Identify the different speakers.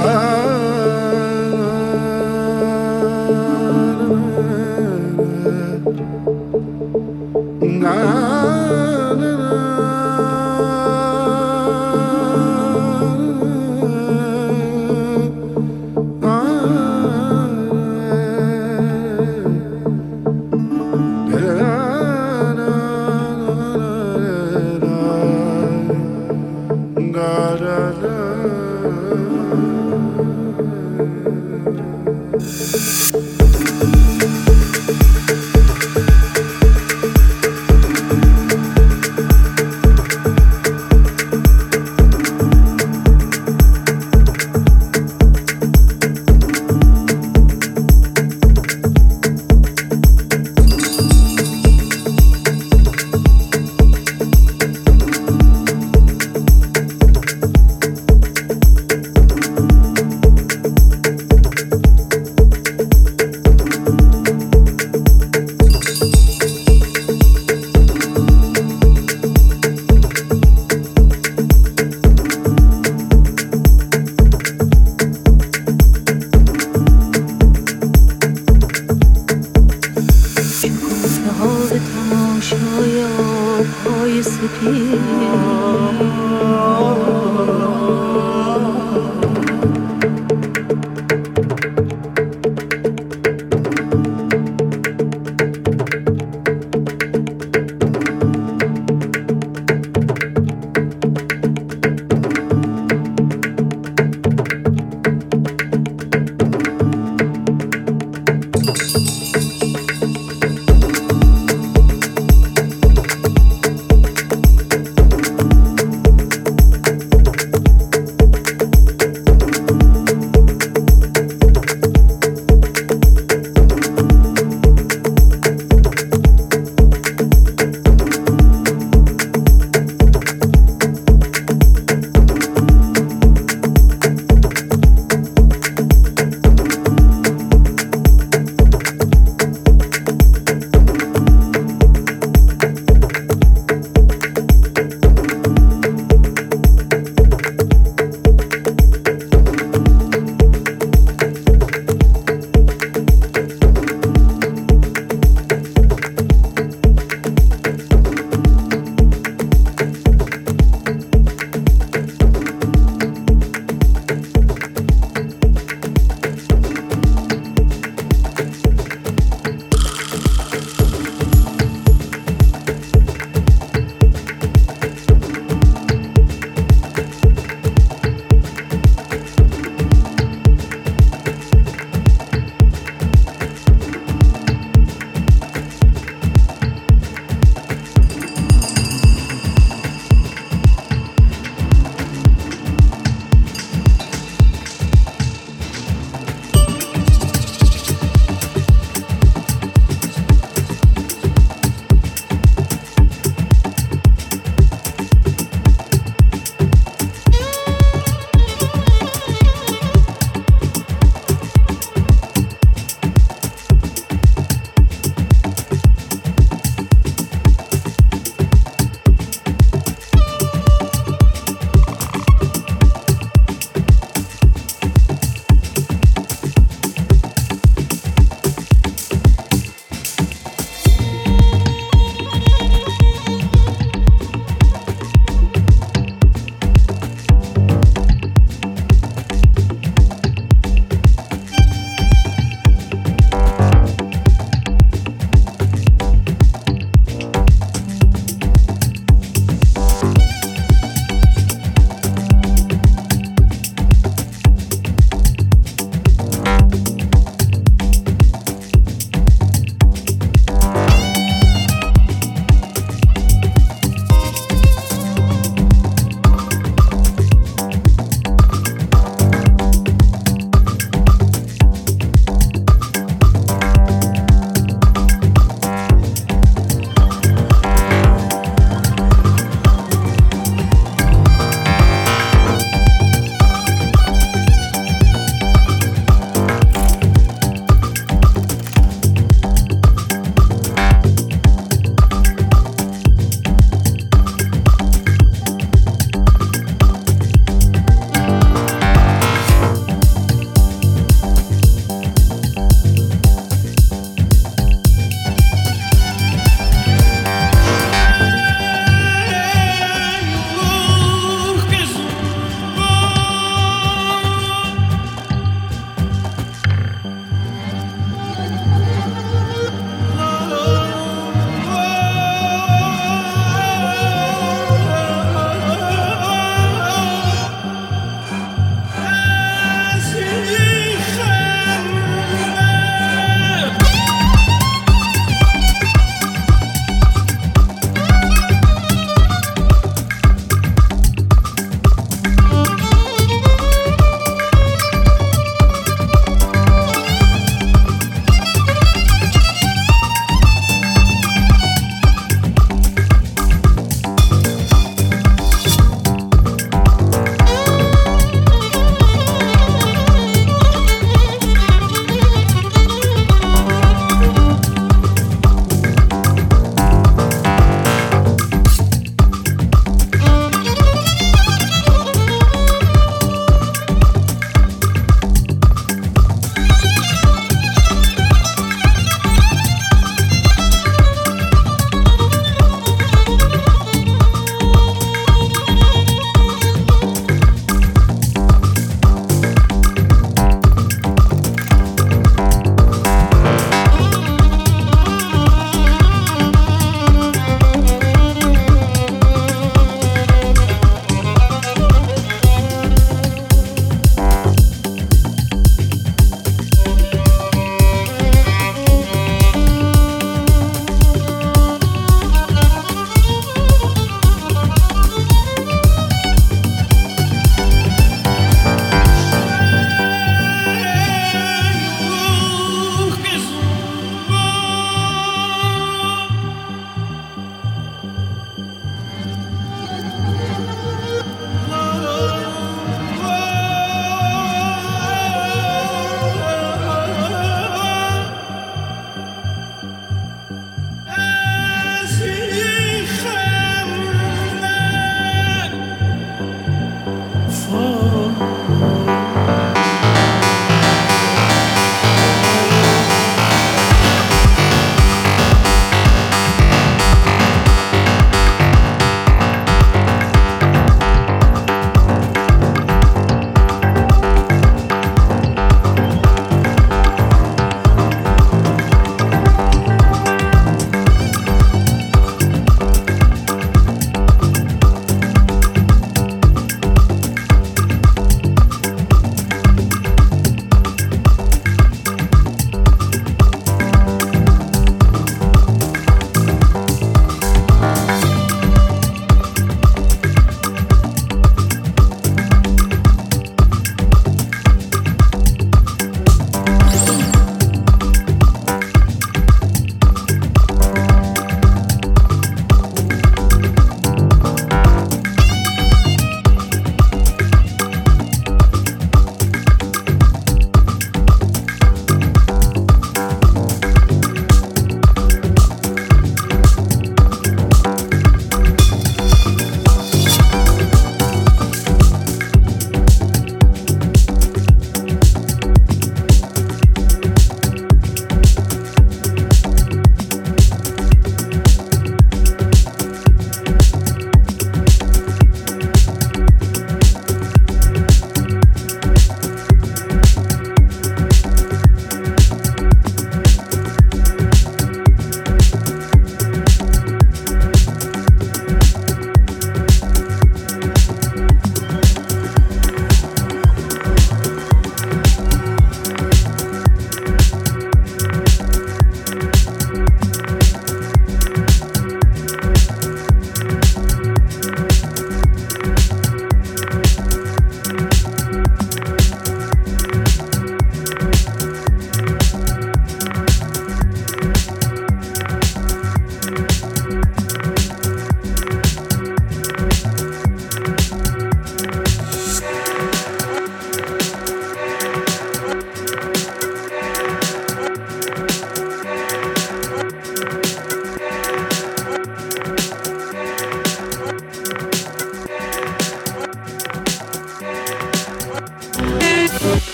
Speaker 1: Uh,